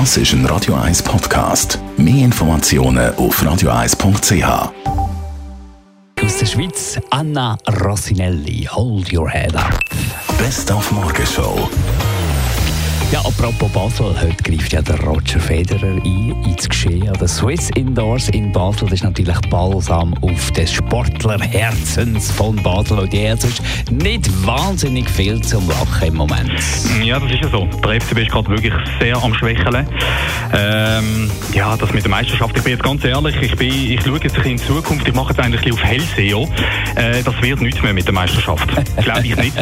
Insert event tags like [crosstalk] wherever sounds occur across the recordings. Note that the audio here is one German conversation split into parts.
Das ist ein Radio 1 Podcast. Mehr Informationen auf radio1.ch. Aus der Schweiz, Anna Rossinelli, Hold Your Head Up. Best auf Morgenshow. Ja, apropos Basel, heute greift ja der Roger Federer ein ins Geschehen. Der Swiss Indoors in Basel das ist natürlich balsam auf des Sportlerherzens von Basel. Und jetzt ist nicht wahnsinnig viel zum Lachen im Moment. Ja, das ist ja so. Der FCB ist gerade wirklich sehr am Schwächeln. Ähm, ja, das mit der Meisterschaft, ich bin jetzt ganz ehrlich, ich, bin, ich schaue jetzt in Zukunft, ich mache jetzt eigentlich auf Hellseo. Äh, das wird nichts mehr mit der Meisterschaft. [laughs] Glaube ich nicht.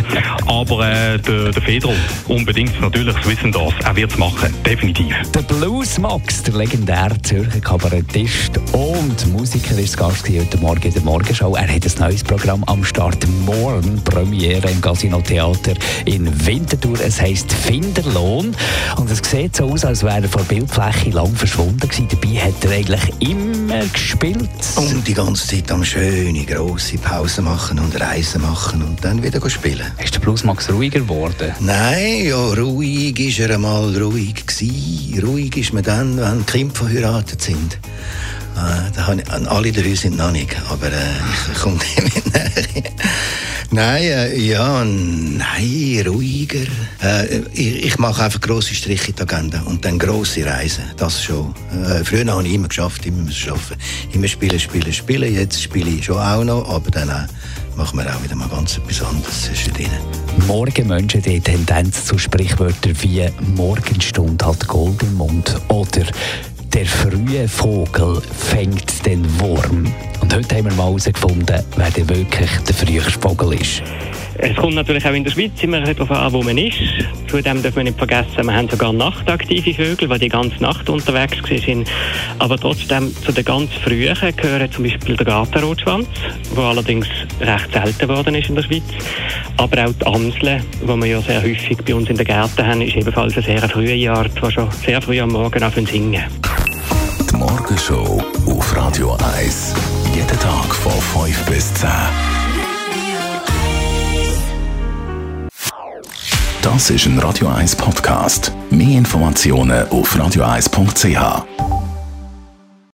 Aber äh, der, der Federer unbedingt natürlich wissen das. Er wird es machen, definitiv. Der Blues Max, der legendäre Zürcher Kabarettist und Musiker, ist Gast heute Morgen in der Morgenshow. Er hat ein neues Programm am Start. Morgen Premiere im Casino Theater in Winterthur. Es heisst Finderlohn. Und es sieht so aus, als wäre er von der Bildfläche lang verschwunden gewesen. Dabei hat er eigentlich immer gespielt. Und die ganze Zeit am schöne, grosse Pause machen und Reisen machen und dann wieder spielen. Ist der Blues Max ruhiger geworden? Nein, ja, ruhig ist er einmal ruhig gewesen. Ruhig ist man dann, wenn Kinder verheiratet sind. Äh, da ich, alle drei sind noch nicht, aber äh, ich komme dem näher. Nein, äh, ja, nein, ruhiger. Äh, ich, ich, mache einfach grosse Striche in die Agenda und dann grosse Reisen, das schon. Äh, früher habe ich immer geschafft, immer müssen arbeiten. Immer spielen, spielen, spielen. Jetzt spiele ich schon auch noch, aber dann äh, machen wir auch wieder mal ganz etwas anderes zwischendrin. Morgenmenschen die Tendenz zu Sprichwörtern wie Morgenstunde hat Gold im Mund oder der frühe Vogel fängt den Wurm. Und heute haben wir mal herausgefunden, wer denn wirklich der frühe Vogel ist. Es kommt natürlich auch in der Schweiz immer darauf an, wo man ist. Zudem darf man nicht vergessen, wir haben sogar nachtaktive Vögel, die die ganze Nacht unterwegs sind. Aber trotzdem zu den ganz frühen gehören zum Beispiel der Gartenrotschwanz, der allerdings recht selten geworden ist in der Schweiz. Aber auch die Amsel, die wir ja sehr häufig bei uns in den Gärten haben, ist ebenfalls eine sehr frühe Art, die schon sehr früh am Morgen auf singen. Die Morgenshow auf Radio 1. Jeden Tag von 5 bis 10. Das ist ein Radio 1 Podcast. Mehr Informationen auf radio1.ch.